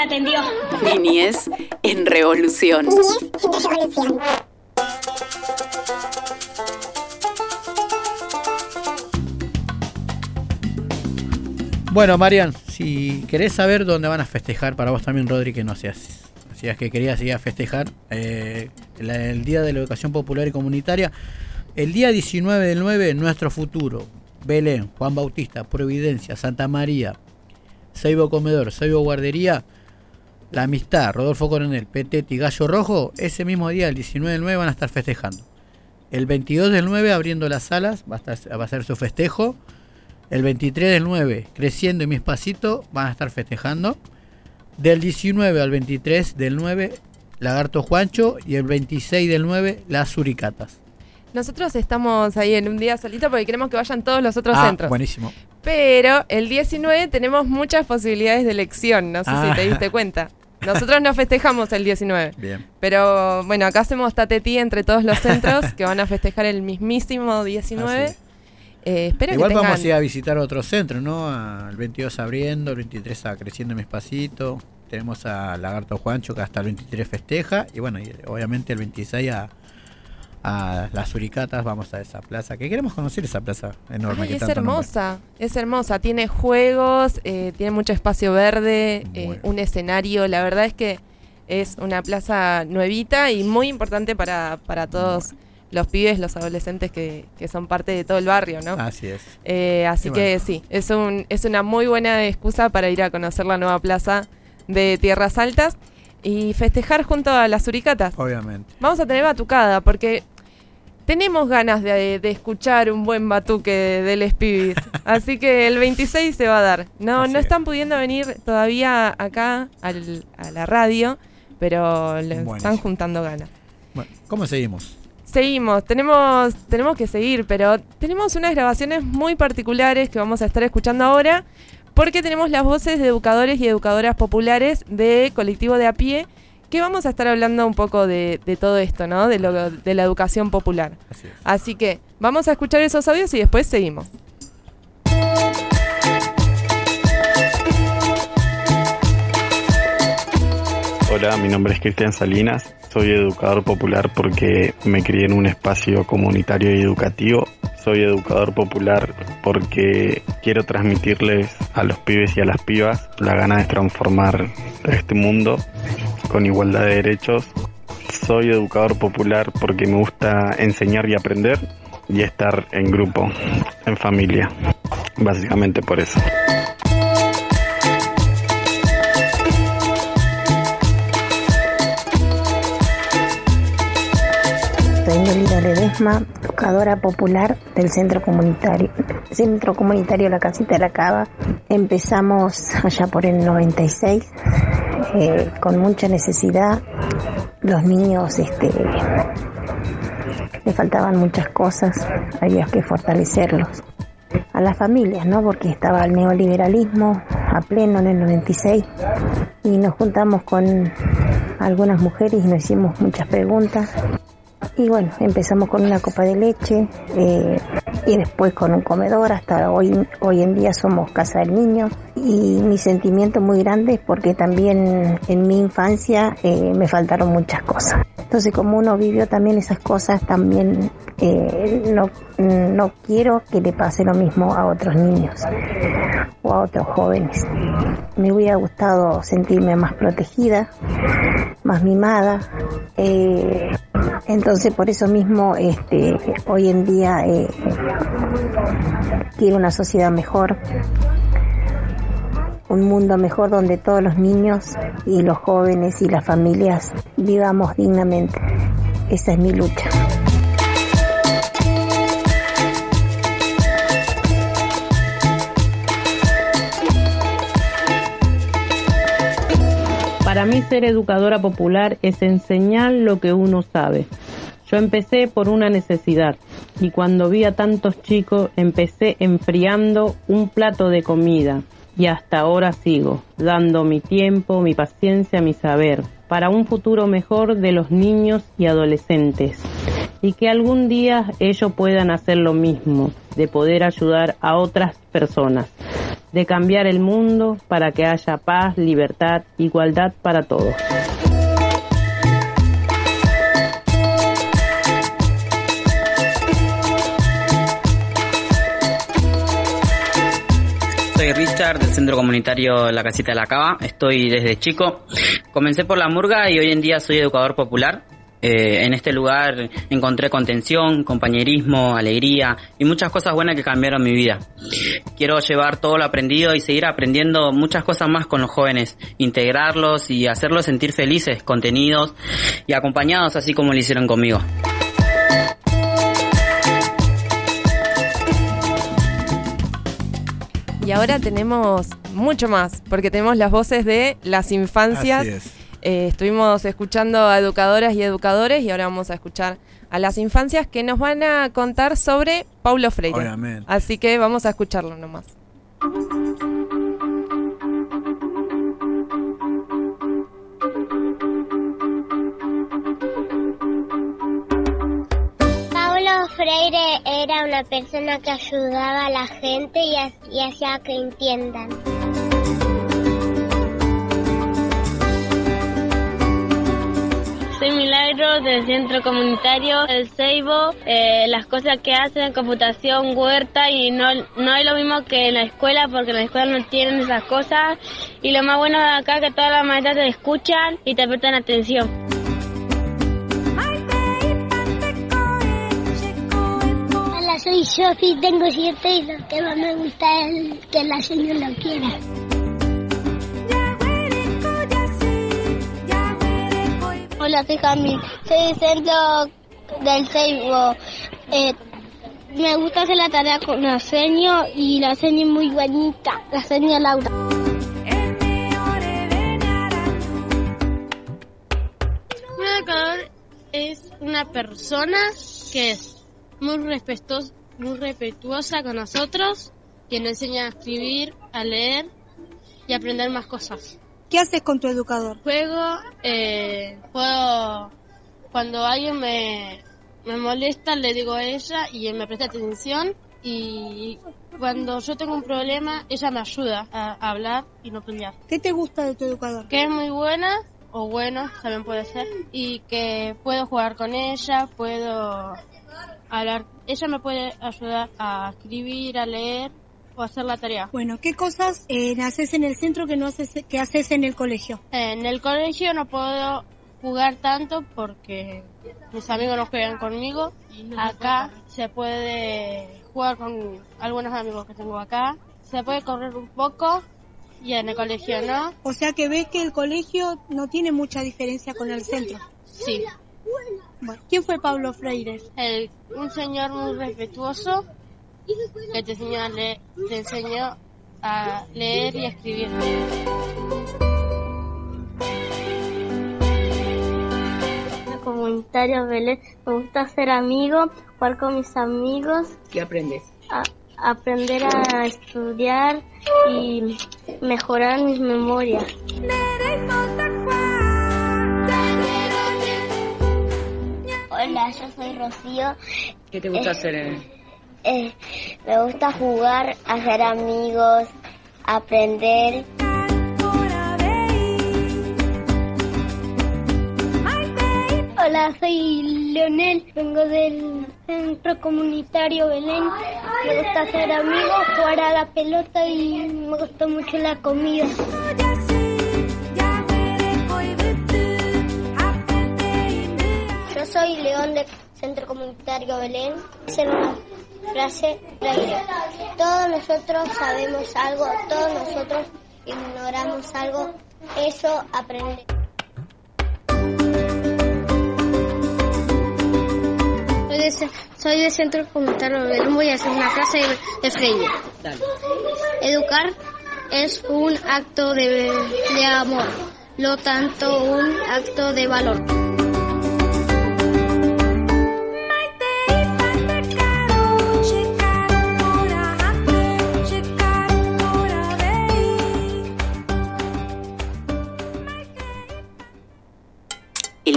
atendió. Niñez en revolución. Bueno, Marian, si querés saber dónde van a festejar, para vos también, Rodri, que no seas. Si es que querías ir a festejar eh, el Día de la Educación Popular y Comunitaria, el día 19 del 9, nuestro futuro, Belén, Juan Bautista, Providencia, Santa María, Seibo Comedor, Seibo Guardería, La Amistad, Rodolfo Coronel, Petete y Gallo Rojo, ese mismo día, el 19 del 9, van a estar festejando. El 22 del 9, abriendo las salas, va a, estar- va a ser su festejo. El 23 del 9, Creciendo y Mis Pasitos, van a estar festejando. Del 19 al 23 del 9, Lagarto Juancho. Y el 26 del 9, Las Suricatas. Nosotros estamos ahí en un día solito porque queremos que vayan todos los otros Ah, centros. buenísimo. Pero el 19 tenemos muchas posibilidades de elección, no sé Ah. si te diste cuenta. Nosotros no festejamos el 19. Bien. Pero bueno, acá hacemos tatetí entre todos los centros que van a festejar el mismísimo 19. Así Eh, espero Igual que vamos tengan... a ir a visitar otros centros, ¿no? Al 22 abriendo, el 23 a Creciendo y Mis Pasitos. Tenemos a Lagarto Juancho que hasta el 23 festeja. Y bueno, y obviamente el 26 a, a Las Suricatas vamos a esa plaza. Que queremos conocer esa plaza enorme Ay, que es tanto nombre. hermosa, es hermosa. Tiene juegos, eh, tiene mucho espacio verde, eh, un escenario. La verdad es que es una plaza nuevita y muy importante para, para todos los pibes, los adolescentes que, que son parte de todo el barrio, ¿no? Así es. Eh, así que sí, es, un, es una muy buena excusa para ir a conocer la nueva plaza de Tierras Altas y festejar junto a las Suricatas. Obviamente. Vamos a tener batucada porque tenemos ganas de, de escuchar un buen batuque de, de. Así que el 26 se va a dar. No, no están pudiendo venir todavía acá al- a la radio, pero le están juntando ganas. Bueno, ¿cómo seguimos? Seguimos, tenemos, tenemos que seguir, pero tenemos unas grabaciones muy particulares que vamos a estar escuchando ahora, porque tenemos las voces de educadores y educadoras populares de colectivo de a pie, que vamos a estar hablando un poco de, de todo esto, ¿no? De, lo, de la educación popular. Así es. Así que vamos a escuchar esos audios y después seguimos. Hola, mi nombre es Cristian Salinas, soy educador popular porque me crié en un espacio comunitario y educativo. Soy educador popular porque quiero transmitirles a los pibes y a las pibas la gana de transformar este mundo con igualdad de derechos. Soy educador popular porque me gusta enseñar y aprender y estar en grupo, en familia. Básicamente por eso. Nelida Ledesma, educadora popular del Centro Comunitario, Centro Comunitario La Casita de la Cava. Empezamos allá por el 96, eh, con mucha necesidad. Los niños este, le faltaban muchas cosas, había que fortalecerlos. A las familias, ¿no? Porque estaba el neoliberalismo a pleno en el 96 y nos juntamos con algunas mujeres y nos hicimos muchas preguntas y bueno, empezamos con una copa de leche eh, y después con un comedor. Hasta hoy, hoy en día somos Casa del Niño. Y mi sentimiento muy grande porque también en mi infancia eh, me faltaron muchas cosas. Entonces, como uno vivió también esas cosas, también eh, no, no quiero que le pase lo mismo a otros niños o a otros jóvenes. Me hubiera gustado sentirme más protegida, más mimada. eh, entonces, por eso mismo, este, hoy en día eh, quiero una sociedad mejor, un mundo mejor donde todos los niños y los jóvenes y las familias vivamos dignamente. Esa es mi lucha. Para mí ser educadora popular es enseñar lo que uno sabe. Yo empecé por una necesidad y cuando vi a tantos chicos empecé enfriando un plato de comida y hasta ahora sigo, dando mi tiempo, mi paciencia, mi saber, para un futuro mejor de los niños y adolescentes. Y que algún día ellos puedan hacer lo mismo, de poder ayudar a otras personas, de cambiar el mundo para que haya paz, libertad, igualdad para todos. Soy Richard del Centro Comunitario La Casita de la Cava. Estoy desde chico. Comencé por la murga y hoy en día soy educador popular. Eh, en este lugar encontré contención, compañerismo, alegría y muchas cosas buenas que cambiaron mi vida. Quiero llevar todo lo aprendido y seguir aprendiendo muchas cosas más con los jóvenes, integrarlos y hacerlos sentir felices, contenidos y acompañados así como lo hicieron conmigo. Y ahora tenemos mucho más, porque tenemos las voces de las infancias. Eh, estuvimos escuchando a educadoras y educadores y ahora vamos a escuchar a las infancias que nos van a contar sobre Paulo Freire. Obviamente. Así que vamos a escucharlo nomás. Paulo Freire era una persona que ayudaba a la gente y, ha- y hacía que entiendan. Soy Milagro del Centro Comunitario El Ceibo. Eh, las cosas que hacen, computación, huerta y no, no es lo mismo que en la escuela porque en la escuela no tienen esas cosas. Y lo más bueno de acá es que todas las maestras te escuchan y te prestan atención. Hola, soy Sofi, tengo siete y lo que más me gusta es que la señora lo quiera. Centro. Eh, me gusta hacer la tarea con la seño y la seño es muy bonita. La seño Laura. Es una persona que es muy respetuosa, muy respetuosa con nosotros, que nos enseña a escribir, a leer y aprender más cosas. ¿Qué haces con tu educador? Juego, eh, puedo, cuando alguien me, me molesta le digo a ella y él me presta atención y cuando yo tengo un problema ella me ayuda a, a hablar y no pelear. ¿Qué te gusta de tu educador? que es muy buena o bueno, también puede ser, y que puedo jugar con ella, puedo hablar. Ella me puede ayudar a escribir, a leer o hacer la tarea. Bueno, ¿qué cosas eh, haces en el centro que no haces que haces en el colegio? En el colegio no puedo jugar tanto porque mis amigos no juegan conmigo. Acá se puede jugar con algunos amigos que tengo acá. Se puede correr un poco y en el colegio no. O sea que ves que el colegio no tiene mucha diferencia con el centro. Sí. Bueno, ¿quién fue Pablo Freire? El- un señor muy respetuoso que te enseñó a leer, te enseñó a leer y a escribir. Comunitario Belén. Me gusta hacer amigos, jugar con mis amigos, ¿Qué aprendes? a- aprender a estudiar y mejorar mis memorias. Hola, yo soy Rocío. ¿Qué te gusta Eh, hacer? en- Eh, me gusta jugar, hacer amigos, aprender. Hola, soy Leonel, vengo del centro comunitario Belén. Me gusta hacer amigos, jugar a la pelota y me gusta mucho la comida. Yo soy León del Centro Comunitario Belén. Frase Freire. Todos nosotros sabemos algo, todos nosotros ignoramos algo. Eso aprende. Soy de, soy centro comunitario Belén. Voy a hacer una frase de, de Freire. Educar es un acto de, de amor, lo tanto un acto de valor.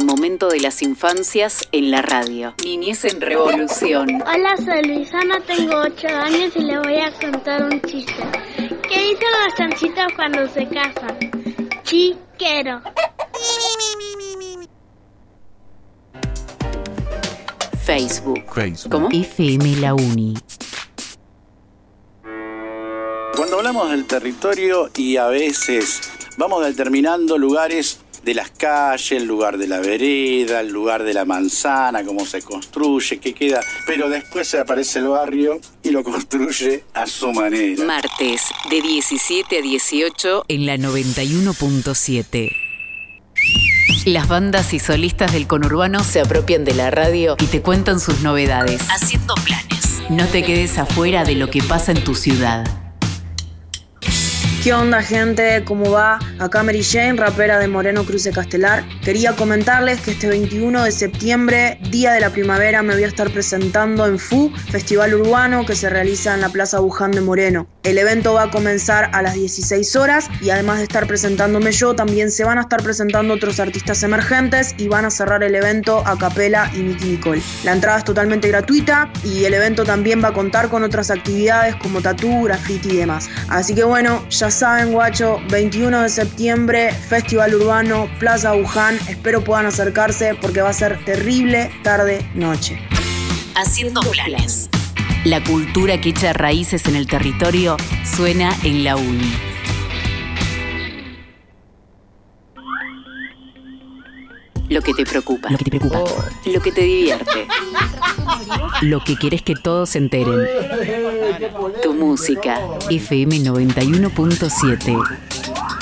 Momento de las infancias en la radio. Niñez en revolución. Hola, soy Luisana, tengo 8 años y le voy a contar un chiste. ¿Qué dicen las chanchitas cuando se casan? Chiquero. Facebook. Facebook. ¿Cómo? FM La Uni. Cuando hablamos del territorio y a veces vamos determinando lugares de las calles, el lugar de la vereda, el lugar de la manzana, cómo se construye, qué queda, pero después se aparece el barrio y lo construye a su manera. Martes, de 17 a 18 en la 91.7. Las bandas y solistas del conurbano se apropian de la radio y te cuentan sus novedades. Haciendo planes. No te quedes afuera de lo que pasa en tu ciudad. ¿Qué onda gente? ¿Cómo va? Acá Mary Jane, rapera de Moreno Cruce Castelar. Quería comentarles que este 21 de septiembre, día de la primavera, me voy a estar presentando en FU, Festival Urbano que se realiza en la Plaza Buján de Moreno. El evento va a comenzar a las 16 horas y además de estar presentándome yo, también se van a estar presentando otros artistas emergentes y van a cerrar el evento a Capela y Nicky Nicole. La entrada es totalmente gratuita y el evento también va a contar con otras actividades como tatú, graffiti y demás. Así que bueno, ya saben, guacho, 21 de septiembre, Festival Urbano, Plaza Buján. Espero puedan acercarse porque va a ser terrible tarde-noche. Haciendo planes. La cultura que echa raíces en el territorio suena en la uni. Lo que te preocupa. Lo que te preocupa. Lo que te divierte. Lo que quieres que todos se enteren. Tu música. FM 91.7.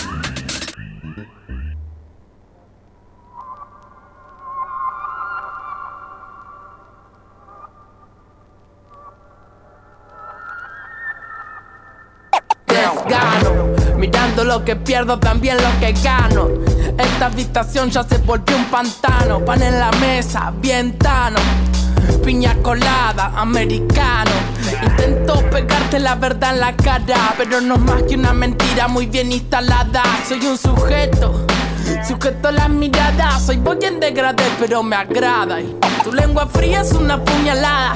lo que pierdo, también lo que gano. Esta habitación ya se volvió un pantano. Pan en la mesa, bien. Piña colada, americano. Intento pegarte la verdad en la cara, pero no es más que una mentira muy bien instalada. Soy un sujeto. Sujeto a las miradas, soy boy en degradé, pero me agrada. Tu lengua fría es una puñalada.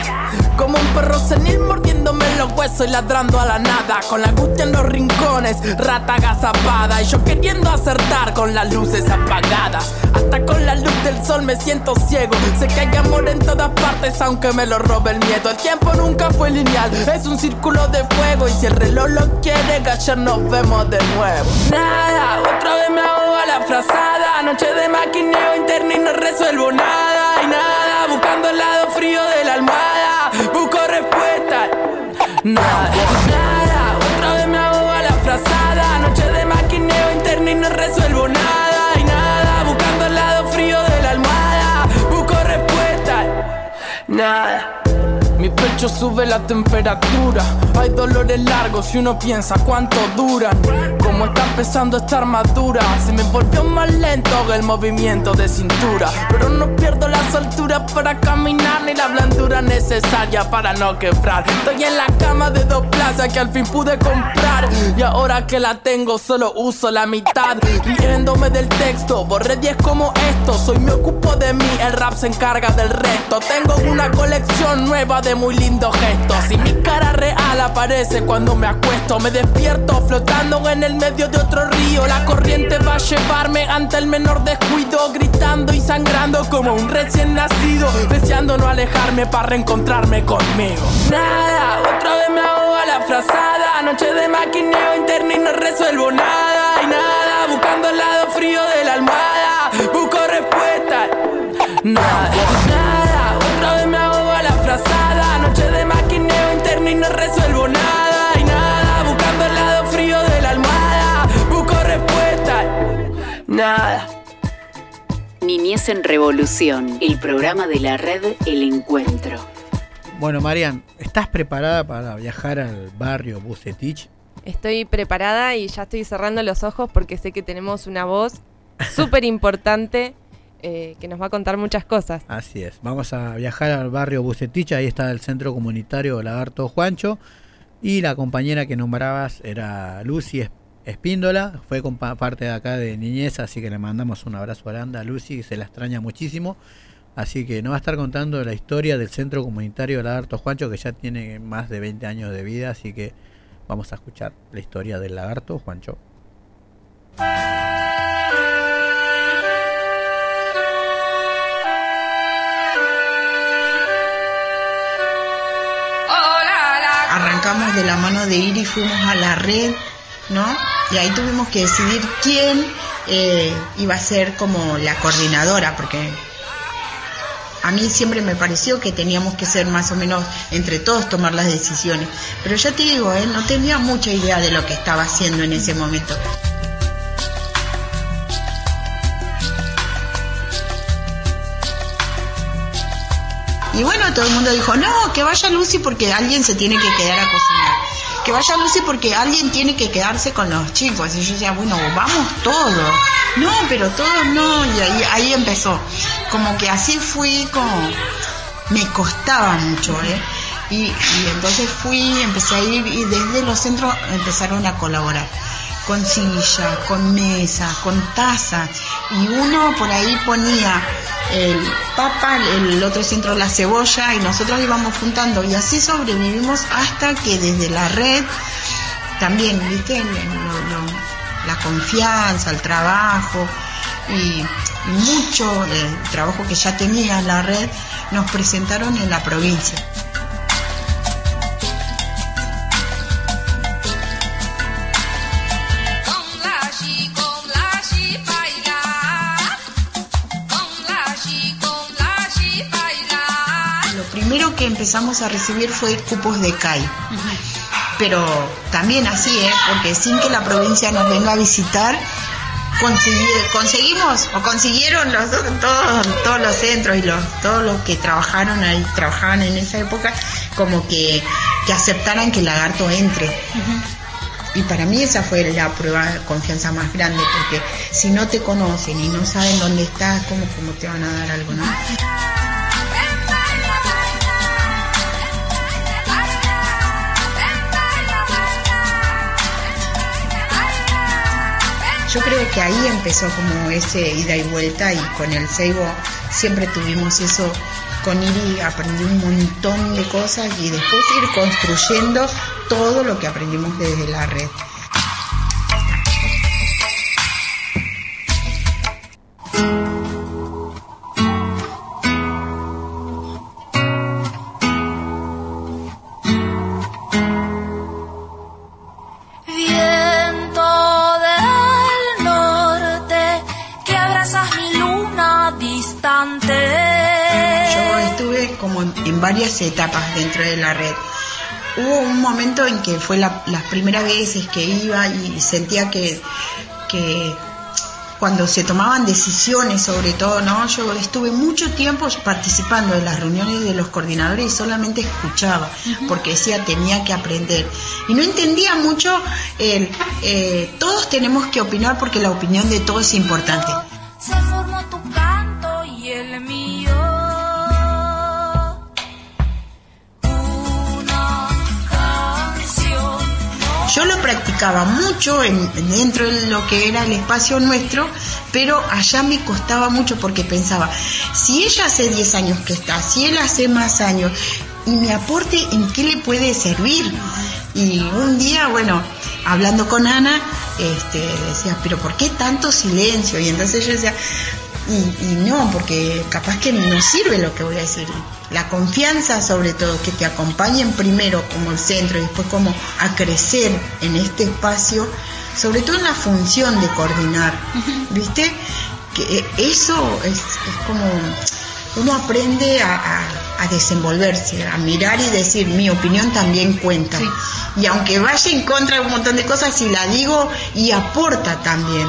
Como un perro senil mordiéndome los huesos y ladrando a la nada. Con la angustia en los rincones, rata agazapada. Y yo queriendo acertar con las luces apagadas. Hasta con la luz del sol me siento ciego. Sé que hay amor en todas partes, aunque me lo robe el miedo. El tiempo nunca fue lineal, es un círculo de fuego. Y si el reloj lo quiere, gallar nos vemos de nuevo. Nada, otra vez me ahogo a la frazada. Noche de maquineo interno y no resuelvo nada. Y nada, buscando el lado frío de la almohada. Busco respuesta. Nada, nada, otra vez me ahogo a la frazada. Noche de maquineo interno y no resuelvo nada. Y nada, buscando el lado frío de la almohada. Busco respuesta. Nada. Mi pecho sube la temperatura. Hay dolores largos y uno piensa cuánto duran. Como está empezando esta armadura, se me volvió más lento el movimiento de cintura. Pero no pierdo la soltura para caminar ni la blandura necesaria para no quebrar. Estoy en la cama de dos plazas que al fin pude comprar. Y ahora que la tengo, solo uso la mitad. Riéndome del texto, borré 10 como esto. Soy me ocupo de mí, el rap se encarga del resto. Tengo una colección nueva de muy lindos gestos. Y mi cara real aparece cuando me acuesto. Me despierto flotando en el medio de otro río. La corriente va a llevarme ante el menor descuido. Gritando y sangrando como un recién nacido. Deseando no alejarme para reencontrarme conmigo. Nada, otra vez me ahogo a la frazada. Noche de maquineo interno y no resuelvo nada. Y nada, buscando el lado frío de la almohada. Busco respuesta. Nada, nada, otra vez me ahogo a la frazada. No resuelvo nada. Y nada, buscando el lado frío de la almohada. Busco respuesta. Nada. Niñez en Revolución, el programa de la red El Encuentro. Bueno, Marian, ¿estás preparada para viajar al barrio Bucetich? Estoy preparada y ya estoy cerrando los ojos porque sé que tenemos una voz súper importante eh, que nos va a contar muchas cosas. Así es. Vamos a viajar al barrio Bucetich, ahí está el centro comunitario Lagarto Juancho. Y la compañera que nombrabas era Lucy Espíndola, fue con pa- parte de acá de niñez, así que le mandamos un abrazo grande a Lucy, se la extraña muchísimo. Así que nos va a estar contando la historia del Centro Comunitario Lagarto Juancho, que ya tiene más de 20 años de vida, así que vamos a escuchar la historia del Lagarto Juancho. Arrancamos de la mano de Iri, fuimos a la red, ¿no? Y ahí tuvimos que decidir quién eh, iba a ser como la coordinadora, porque a mí siempre me pareció que teníamos que ser más o menos entre todos tomar las decisiones. Pero ya te digo, ¿eh? no tenía mucha idea de lo que estaba haciendo en ese momento. Y bueno, todo el mundo dijo, no, que vaya Lucy porque alguien se tiene que quedar a cocinar. Que vaya Lucy porque alguien tiene que quedarse con los chicos. Y yo decía, bueno, vamos todos. No, pero todos no. Y ahí, empezó. Como que así fui como... Me costaba mucho, ¿eh? Y, y entonces fui, empecé a ir y desde los centros empezaron a colaborar con silla, con mesa, con taza y uno por ahí ponía el papa, el otro centro la cebolla y nosotros íbamos juntando y así sobrevivimos hasta que desde la red también, viste, la confianza, el trabajo y, mucho eh, trabajo que ya tenía la red nos presentaron en la provincia. Que empezamos a recibir fue cupos de CAI. Pero también así, ¿eh? porque sin que la provincia nos venga a visitar, consegui- conseguimos o consiguieron los, todos, todos los centros y los, todos los que trabajaron ahí, trabajaban en esa época, como que, que aceptaran que el lagarto entre. Y para mí esa fue la prueba de confianza más grande, porque si no te conocen y no saben dónde estás, ¿cómo, cómo te van a dar algo? ¿no? Yo creo que ahí empezó como ese ida y vuelta y con el Seibo siempre tuvimos eso. Con Iri aprendí un montón de cosas y después ir construyendo todo lo que aprendimos desde la red. Dentro de la red. Hubo un momento en que fue la- las primeras veces que iba y sentía que, que cuando se tomaban decisiones sobre todo, ¿no? Yo estuve mucho tiempo participando de las reuniones de los coordinadores y solamente escuchaba, porque decía tenía que aprender. Y no entendía mucho el, eh, todos tenemos que opinar porque la opinión de todos es importante. Yo lo practicaba mucho en- dentro de lo que era el espacio nuestro, pero allá me costaba mucho porque pensaba, si ella hace 10 años que está, si él hace más años, y mi aporte en qué le puede servir. Y un día, bueno, hablando con Ana, este, decía, pero ¿por qué tanto silencio? Y entonces yo decía, y, y no, porque capaz que no sirve lo que voy a decir. La confianza sobre todo, que te acompañen primero como el centro y después como a crecer en este espacio, sobre todo en la función de coordinar, ¿viste? Que eh, eso es, es como uno aprende a, a- a desenvolverse, a mirar y decir mi opinión también cuenta. Y aunque vaya en contra de un montón de cosas, si la digo y aporta también.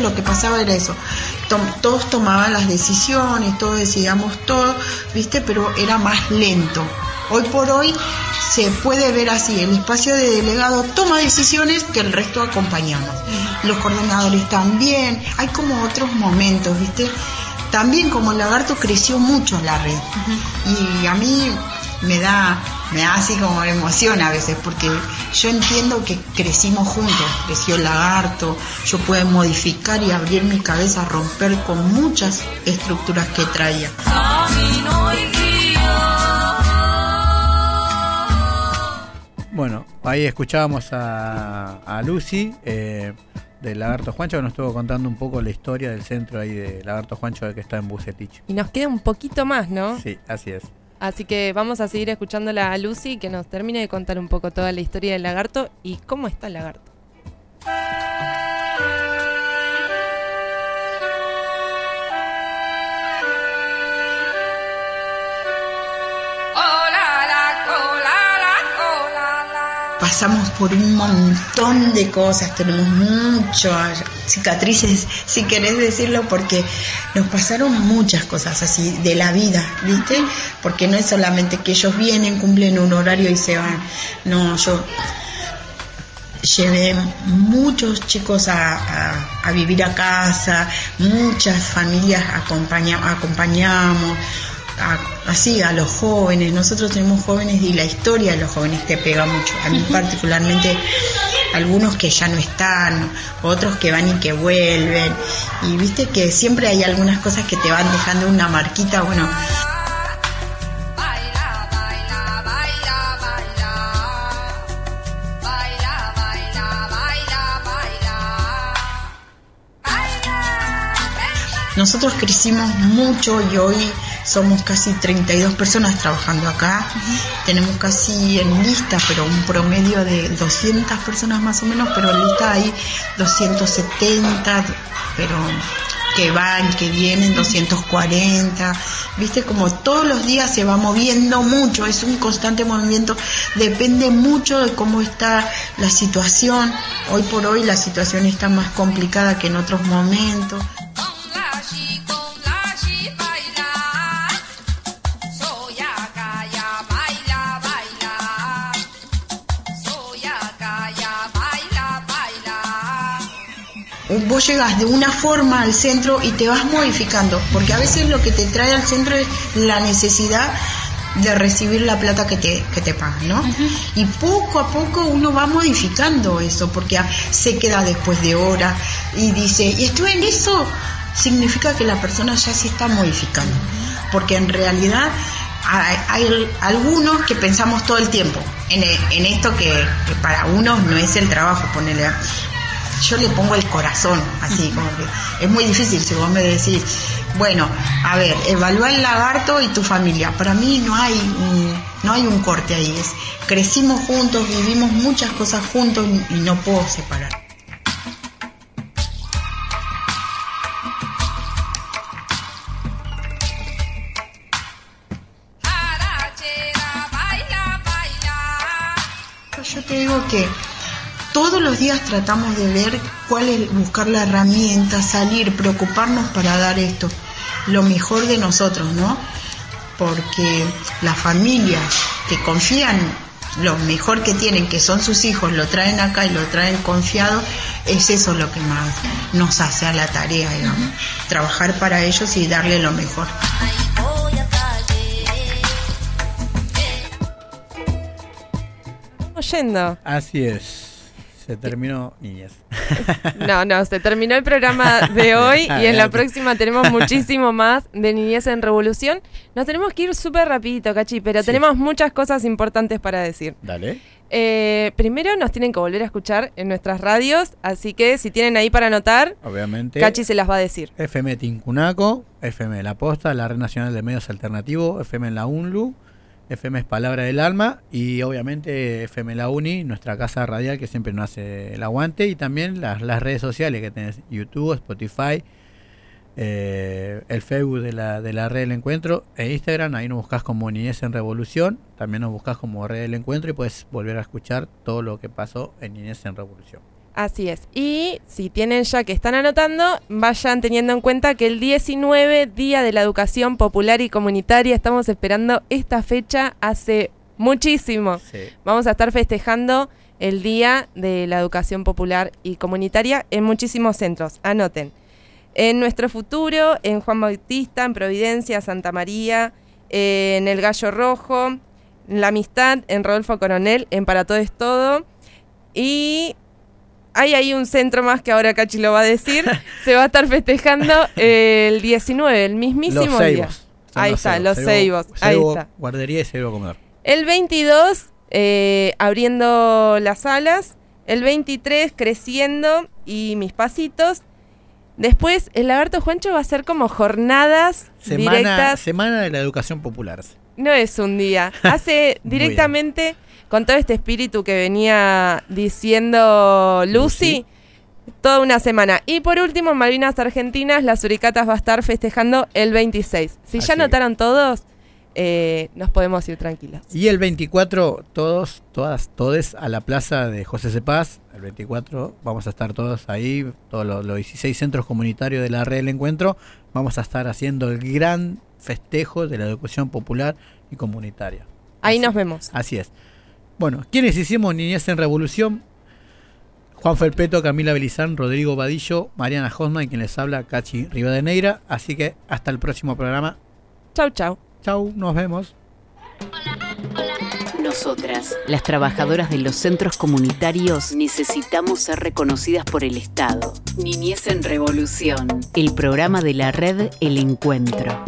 Lo que pasaba era eso. Todos tomaban las decisiones, todos decidíamos todo, ¿viste? Pero era más lento. Hoy por hoy se puede ver así, el espacio de delegado toma decisiones que el resto acompañamos. Los coordinadores también, hay como otros momentos, ¿viste? También como el lagarto creció mucho la red y a mí me da, me da así como emoción a veces porque yo entiendo que crecimos juntos, creció el lagarto, yo puedo modificar y abrir mi cabeza, romper con muchas estructuras que traía. Bueno, ahí escuchábamos a, a Lucy eh, del Lagarto Juancho que nos estuvo contando un poco la historia del centro ahí de Lagarto Juancho que está en Bucetich. Y nos queda un poquito más, ¿no? Sí, así es. Así que vamos a seguir escuchándola a Lucy que nos termine de contar un poco toda la historia del lagarto y cómo está el lagarto. Pasamos por un montón de cosas, tenemos muchas cicatrices, si querés decirlo, porque nos pasaron muchas cosas así de la vida, ¿viste? Porque no es solamente que ellos vienen, cumplen un horario y se van. No, yo llevé muchos chicos a, a- a vivir a casa, muchas familias acompaña- acompañamos, a- así a los jóvenes, nosotros tenemos jóvenes y la historia de los jóvenes te pega mucho, a mí particularmente algunos que ya no están, otros que van y que vuelven, y viste que siempre hay algunas cosas que te van dejando una marquita, bueno, Nosotros crecimos mucho y hoy somos casi 32 personas trabajando acá. Tenemos casi en lista, pero un promedio de 200 personas más o menos, pero en lista hay 270, pero que van, que vienen, 240. Viste, como todos los días se va moviendo mucho, es un constante movimiento, depende mucho de cómo está la situación. Hoy por hoy la situación está más complicada que en otros momentos. Vos llegas de una forma al centro y te vas modificando, porque a veces lo que te trae al centro es la necesidad de recibir la plata que te, que te pagan, ¿no? Y poco a poco uno va modificando eso, porque se queda después de hora y dice, y estuve en eso, significa que la persona ya se está modificando, porque en realidad hay, hay algunos que pensamos todo el tiempo en, en esto que, que para unos no es el trabajo, ponerle yo le pongo el corazón, así como que es muy difícil si vos me decís, bueno, a ver, evalúa el lagarto y tu familia. Para mí no hay un, no hay un corte ahí, es crecimos juntos, vivimos muchas cosas juntos y no puedo separar. Los días tratamos de ver cuál es, buscar la herramienta, salir, preocuparnos para dar esto, lo mejor de nosotros, ¿no? Porque las familias que confían lo mejor que tienen, que son sus hijos, lo traen acá y lo traen confiado, es eso lo que más nos hace a la tarea, digamos, trabajar para ellos y darle lo mejor. Oyendo. Así es. Se terminó niñez. No, no, se terminó el programa de hoy y en la próxima tenemos muchísimo más de Niñez en Revolución. Nos tenemos que ir súper rapidito, Cachi, pero Sí. tenemos muchas cosas importantes para decir. Dale. Eh, primero nos tienen que volver a escuchar en nuestras radios, así que si tienen ahí para anotar, Obviamente. Cachi se las va a decir. FM Tincunaco, FM La Posta, la Red Nacional de Medios Alternativos, FM la UNLU, FM es Palabra del Alma y obviamente FM La Uni, nuestra casa radial que siempre nos hace el aguante y también las, redes sociales que tenés, YouTube, Spotify, eh, el Facebook de la, de la Red del Encuentro e Instagram, ahí nos buscas como Niñez en Revolución, también nos buscas como Red del Encuentro y puedes volver a escuchar todo lo que pasó en Niñez en Revolución. Así es. Y si tienen ya que están anotando, vayan teniendo en cuenta que el 19, Día de la Educación Popular y Comunitaria, estamos esperando esta fecha hace Muchísimo. Sí. Vamos a estar festejando el Día de la Educación Popular y Comunitaria en muchísimos centros. Anoten. En Nuestro Futuro, en Juan Bautista, en Providencia, Santa María, en El Gallo Rojo, en La Amistad, en Rodolfo Coronel, en Para Todo es Todo. Y hay ahí un centro más que ahora Cachi lo va a decir. Se va a estar festejando el 19, el mismísimo Los día. Ahí está, los. Ceibos. Ahí está. Guardería y Ceibo Comedor. El 22, eh, abriendo las alas. El 23, creciendo y mis pasitos. Después, el Lagarto Juancho va a ser como jornadas Semana, directas. semana de la Educación Popular. No es un día. Hace directamente con todo este espíritu que venía diciendo Lucy. Toda una semana. Y por último, en Malvinas Argentinas, las Uricatas va a estar festejando el 26. Si Así ya notaron todos, eh, nos podemos ir tranquilos. Y el 24, todos, todas, todes a la plaza de José Cepaz. El 24 vamos a estar todos ahí, todos los, los 16 centros comunitarios de la red del encuentro. Vamos a estar haciendo el gran festejo de la educación popular y comunitaria. Ahí nos vemos. Así es. Bueno, ¿quiénes hicimos Niñez en Revolución? Juan Felpeto, Camila Belizán, Rodrigo Vadillo, Mariana Hosman, y quien les habla, Cachi Rivadeneira. Así que hasta el próximo programa. Chau, chau. Chau, nos vemos. Nosotras, las trabajadoras de los centros comunitarios, necesitamos ser reconocidas por el Estado. Niñez en Revolución, el programa de la red El Encuentro.